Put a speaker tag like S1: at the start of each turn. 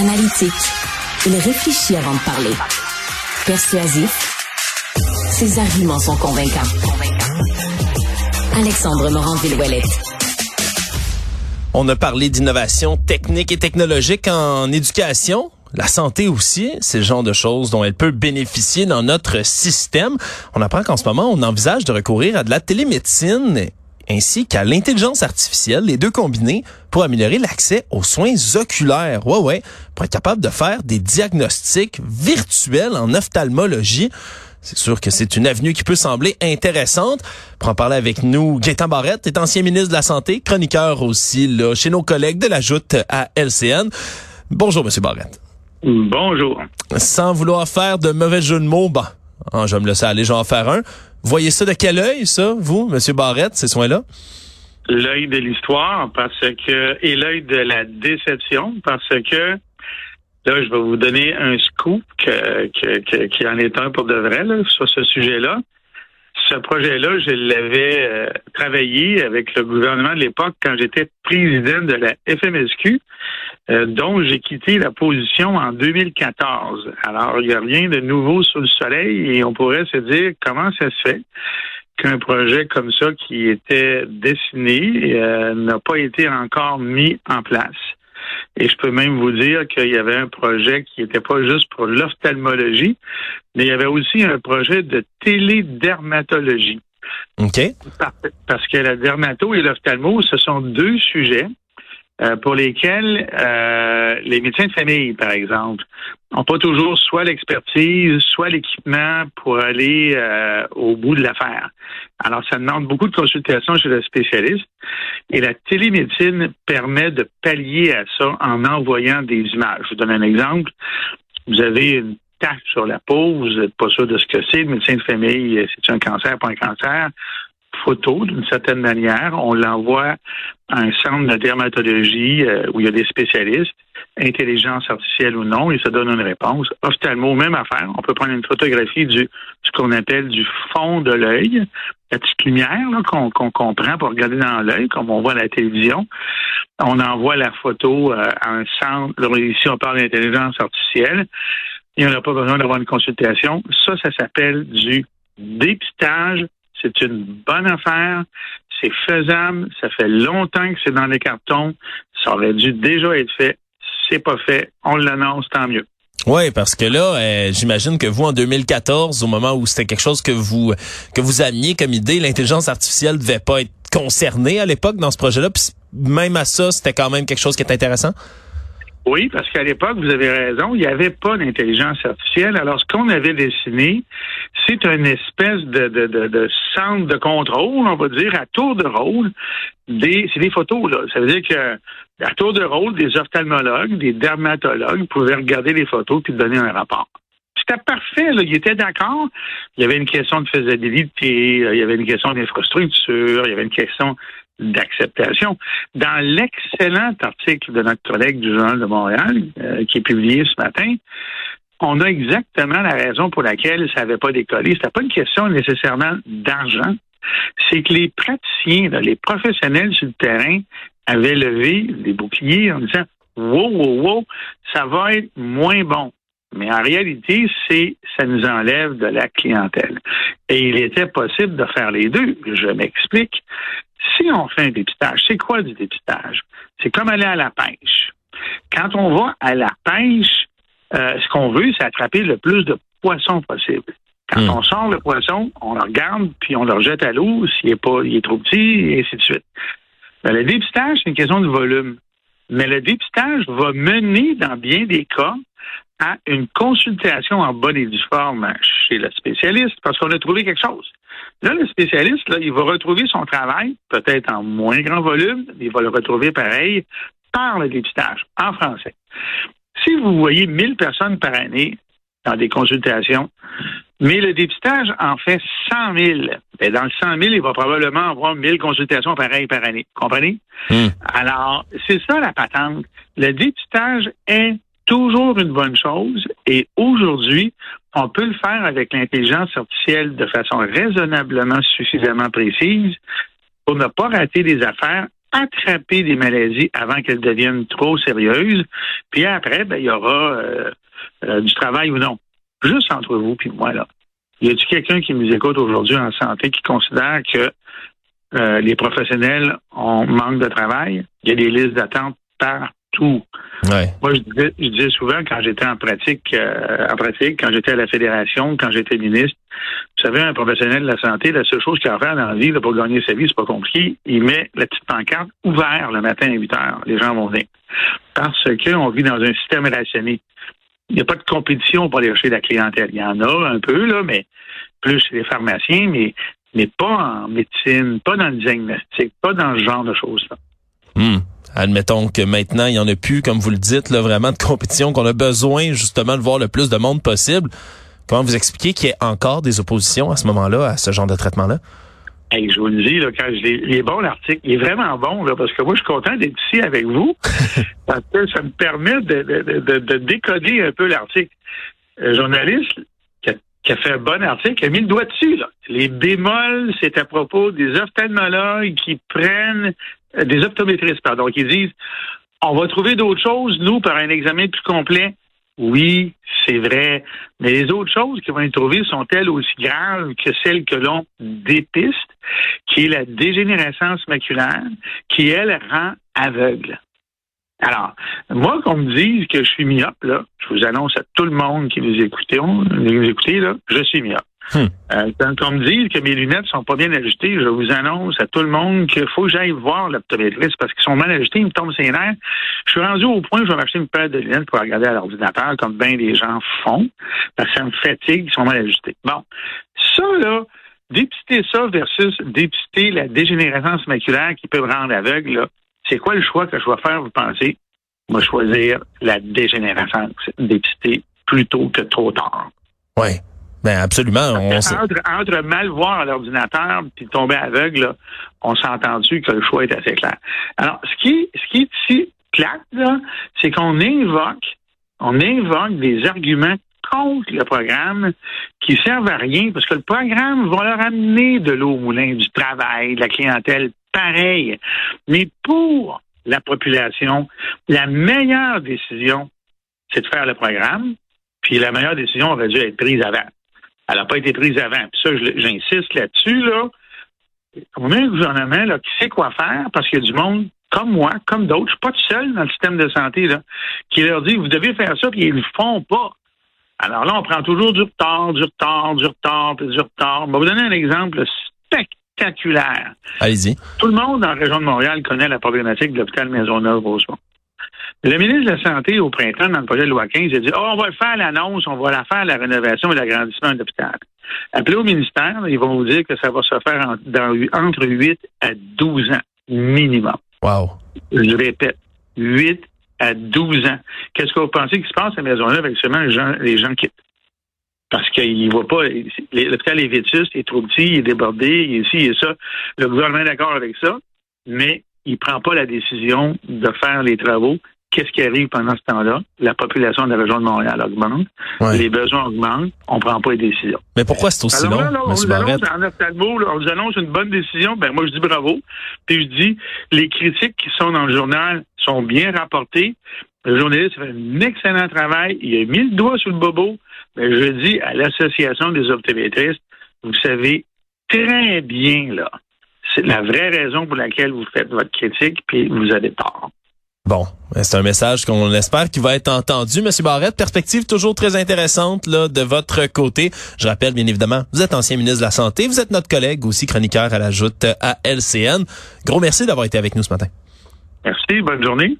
S1: Analytique, il réfléchit avant de parler. Persuasif, ses arguments sont convaincants. Alexandre Morand-Villouellette.
S2: On a parlé d'innovation technique et technologique en éducation. La santé aussi, c'est le genre de choses dont elle peut bénéficier dans notre système. On apprend qu'en ce moment, on envisage de recourir à de la télémédecine ainsi qu'à l'intelligence artificielle, les deux combinés pour améliorer l'accès aux soins oculaires. Ouais, ouais, pour être capable de faire des diagnostics virtuels en ophtalmologie. C'est sûr que c'est une avenue qui peut sembler intéressante. Pour en parler avec nous, Gaëtan Barrette est ancien ministre de la Santé, chroniqueur aussi là, chez nos collègues de la Joute à LCN. Bonjour, Monsieur Barrette.
S3: Bonjour.
S2: Sans vouloir faire de mauvais jeux de mots, bah, je vais me laisser aller, je vais en faire un. Voyez ça de quel œil, ça, vous, M. Barrette, ces soins-là?
S3: L'œil de l'histoire, parce que, et l'œil de la déception, parce que, là, je vais vous donner un scoop qui en est un pour de vrai, sur ce sujet-là. Ce projet-là, je l'avais euh, travaillé avec le gouvernement de l'époque quand j'étais président de la FMSQ. Euh, dont j'ai quitté la position en 2014. Alors, il n'y a rien de nouveau sous le soleil et on pourrait se dire comment ça se fait qu'un projet comme ça qui était dessiné euh, n'a pas été encore mis en place. Et je peux même vous dire qu'il y avait un projet qui n'était pas juste pour l'ophtalmologie, mais il y avait aussi un projet de télédermatologie.
S2: OK.
S3: Parce que la dermato et l'ophtalmo, ce sont deux sujets euh, pour lesquels euh, les médecins de famille, par exemple, n'ont pas toujours soit l'expertise, soit l'équipement pour aller euh, au bout de l'affaire. Alors, ça demande beaucoup de consultations chez le spécialiste. Et la télémédecine permet de pallier à ça en envoyant des images. Je vous donne un exemple. Vous avez une tache sur la peau, vous n'êtes pas sûr de ce que c'est. Le médecin de famille, c'est un cancer, pas un cancer photo d'une certaine manière. On l'envoie à un centre de dermatologie euh, où il y a des spécialistes, intelligence artificielle ou non, et ça donne une réponse. Ophtalmo, même affaire. On peut prendre une photographie du ce qu'on appelle du fond de l'œil, la petite lumière qu'on comprend pour regarder dans l'œil, comme on voit à la télévision. On envoie la photo euh, à un centre. ici, on parle d'intelligence artificielle. Et on n'a pas besoin d'avoir une consultation. Ça, ça s'appelle du dépistage c'est une bonne affaire. C'est faisable. Ça fait longtemps que c'est dans les cartons. Ça aurait dû déjà être fait. C'est pas fait. On l'annonce, tant mieux.
S2: Oui, parce que là, euh, j'imagine que vous, en 2014, au moment où c'était quelque chose que vous que vous ameniez comme idée, l'intelligence artificielle devait pas être concernée à l'époque dans ce projet-là. Puis même à ça, c'était quand même quelque chose qui est intéressant?
S3: Oui, parce qu'à l'époque, vous avez raison, il n'y avait pas d'intelligence artificielle. Alors, ce qu'on avait dessiné, c'est une espèce de, de, de, centre de contrôle, on va dire, à tour de rôle. Des, c'est des photos, là. Ça veut dire que à tour de rôle, des ophtalmologues, des dermatologues pouvaient regarder les photos puis donner un rapport. C'était parfait, là. Ils étaient d'accord. Il y avait une question de faisabilité, il y avait une question d'infrastructure, il y avait une question d'acceptation. Dans l'excellent article de notre collègue du Journal de Montréal, euh, qui est publié ce matin, on a exactement la raison pour laquelle ça n'avait pas décollé. C'était pas une question nécessairement d'argent. C'est que les praticiens, les professionnels sur le terrain avaient levé des boucliers en disant Wow, wow, wow, ça va être moins bon. Mais en réalité, c'est ça nous enlève de la clientèle. Et il était possible de faire les deux. Je m'explique. Si on fait un dépistage, c'est quoi du dépistage? C'est comme aller à la pêche. Quand on va à la pêche, euh, ce qu'on veut, c'est attraper le plus de poissons possible. Quand hmm. on sort le poisson, on le regarde, puis on le rejette à l'eau s'il est pas, il est trop petit, et ainsi de suite. Ben, le dépistage, c'est une question de volume. Mais le dépistage va mener, dans bien des cas, à une consultation en bonne et due forme chez le spécialiste parce qu'on a trouvé quelque chose. Là, le spécialiste, là, il va retrouver son travail, peut-être en moins grand volume, mais il va le retrouver pareil par le dépistage, en français. Si vous voyez 1000 personnes par année dans des consultations, mais le dépistage en fait 100 000. Et dans le 100 000, il va probablement avoir 1000 consultations pareilles par année. Comprenez? Hmm. Alors, c'est ça la patente. Le dépistage est toujours une bonne chose et aujourd'hui, on peut le faire avec l'intelligence artificielle de façon raisonnablement suffisamment précise pour ne pas rater des affaires attraper des maladies avant qu'elles deviennent trop sérieuses. Puis après, ben, il y aura euh, euh, du travail ou non. Juste entre vous puis moi, là. Y a-t-il quelqu'un qui nous écoute aujourd'hui en santé qui considère que euh, les professionnels ont manque de travail? Il y a des listes d'attente
S2: Ouais.
S3: Moi, je disais, je disais souvent quand j'étais en pratique, euh, en pratique, quand j'étais à la fédération, quand j'étais ministre, vous savez, un professionnel de la santé, la seule chose qu'il a à faire dans la vie là, pour gagner sa vie, c'est pas compliqué. Il met la petite pancarte ouverte le matin à 8 heures. Les gens vont venir. Parce qu'on vit dans un système rationné. Il n'y a pas de compétition pour aller chercher la clientèle. Il y en a un peu, là, mais plus chez les pharmaciens, mais, mais pas en médecine, pas dans le diagnostic, pas dans ce genre de choses-là.
S2: Hmm. Admettons que maintenant, il n'y en a plus, comme vous le dites, là, vraiment de compétition, qu'on a besoin justement de voir le plus de monde possible. Comment vous expliquez qu'il y ait encore des oppositions à ce moment-là, à ce genre de traitement-là?
S3: Hey, je vous le dis, là, quand je il est bon l'article, il est vraiment bon, là, parce que moi, je suis content d'être ici avec vous, parce que ça me permet de, de, de, de décoder un peu l'article. Un journaliste qui a, qui a fait un bon article a mis le doigt dessus. Là. Les bémols, c'est à propos des ophtalmologues qui prennent, des optométristes, pardon, qui disent, on va trouver d'autres choses, nous, par un examen plus complet. Oui, c'est vrai. Mais les autres choses qui vont être trouvées sont-elles aussi graves que celles que l'on dépiste, qui est la dégénérescence maculaire, qui, elle, rend aveugle. Alors, moi, qu'on me dise que je suis myope, là, je vous annonce à tout le monde qui nous écoute, nous écoutez, là, je suis myope.
S2: Hmm.
S3: Euh, quand on me dit que mes lunettes sont pas bien ajustées, je vous annonce à tout le monde qu'il faut que j'aille voir l'optométriste parce qu'ils sont mal ajustés, ils me tombent ses nerfs. Je suis rendu au point où je vais m'acheter une paire de lunettes pour regarder à l'ordinateur, comme bien des gens font, parce que ça me fatigue, ils sont mal ajustés. Bon, ça, là, dépister ça versus dépister la dégénérescence maculaire qui peut me rendre aveugle, c'est quoi le choix que je vais faire, vous pensez? Je vais choisir la dégénérescence, dépister plutôt que trop tard.
S2: Oui. Ben absolument. On
S3: entre, entre, mal voir à l'ordinateur puis tomber aveugle, là, on s'est entendu que le choix est assez clair. Alors, ce qui, ce qui est ici plate, c'est qu'on invoque, on invoque des arguments contre le programme qui servent à rien parce que le programme va leur amener de l'eau au moulin, du travail, de la clientèle, pareil. Mais pour la population, la meilleure décision, c'est de faire le programme, puis la meilleure décision aurait dû être prise avant. Elle n'a pas été prise avant. Puis ça, j'insiste là-dessus, là. On a un gouvernement là, qui sait quoi faire parce qu'il y a du monde comme moi, comme d'autres, je suis pas tout seul dans le système de santé, là, qui leur dit vous devez faire ça, puis ils le font pas. Alors là, on prend toujours du retard, du retard, du retard, puis du retard. Je vais vous donner un exemple spectaculaire.
S2: Allez-y.
S3: Tout le monde dans la région de Montréal connaît la problématique de l'hôpital Maisonneuve-Rosemont. Le ministre de la Santé, au printemps, dans le projet de loi 15, il a dit oh, on va faire l'annonce, on va la faire, la rénovation et l'agrandissement de l'hôpital. Appelez au ministère, ils vont vous dire que ça va se faire en, dans, entre 8 à 12 ans minimum.
S2: Wow.
S3: Je répète, 8 à 12 ans. Qu'est-ce que vous pensez qui se passe à Maisonneuve avec seulement les gens, les gens quittent? Parce qu'il ne voit pas, l'hôpital est vétuste, il est trop petit, il est débordé, il est ici, il est ça. Le gouvernement est d'accord avec ça, mais il ne prend pas la décision de faire les travaux qu'est-ce qui arrive pendant ce temps-là? La population de la région de Montréal augmente,
S2: Ouais.
S3: les besoins augmentent, on ne prend pas les décisions.
S2: Mais pourquoi c'est aussi
S3: Alors
S2: long,
S3: là, là, on, nous annonce, en ophtalmo, là, on nous annonce une bonne décision, ben moi je dis bravo. Puis je dis, les critiques qui sont dans le journal sont bien rapportées. Le journaliste fait un excellent travail. Il a mis le doigt sur le bobo. Mais je dis à l'Association des optométristes, vous savez très bien, là, c'est la vraie raison pour laquelle vous faites votre critique, puis vous avez tort.
S2: Bon, c'est un message qu'on espère qui va être entendu. Monsieur Barrette, perspective toujours très intéressante là de votre côté. Je rappelle bien évidemment, vous êtes ancien ministre de la Santé, vous êtes notre collègue aussi chroniqueur à la joute à LCN. Gros merci d'avoir été avec nous ce matin.
S3: Merci, bonne journée.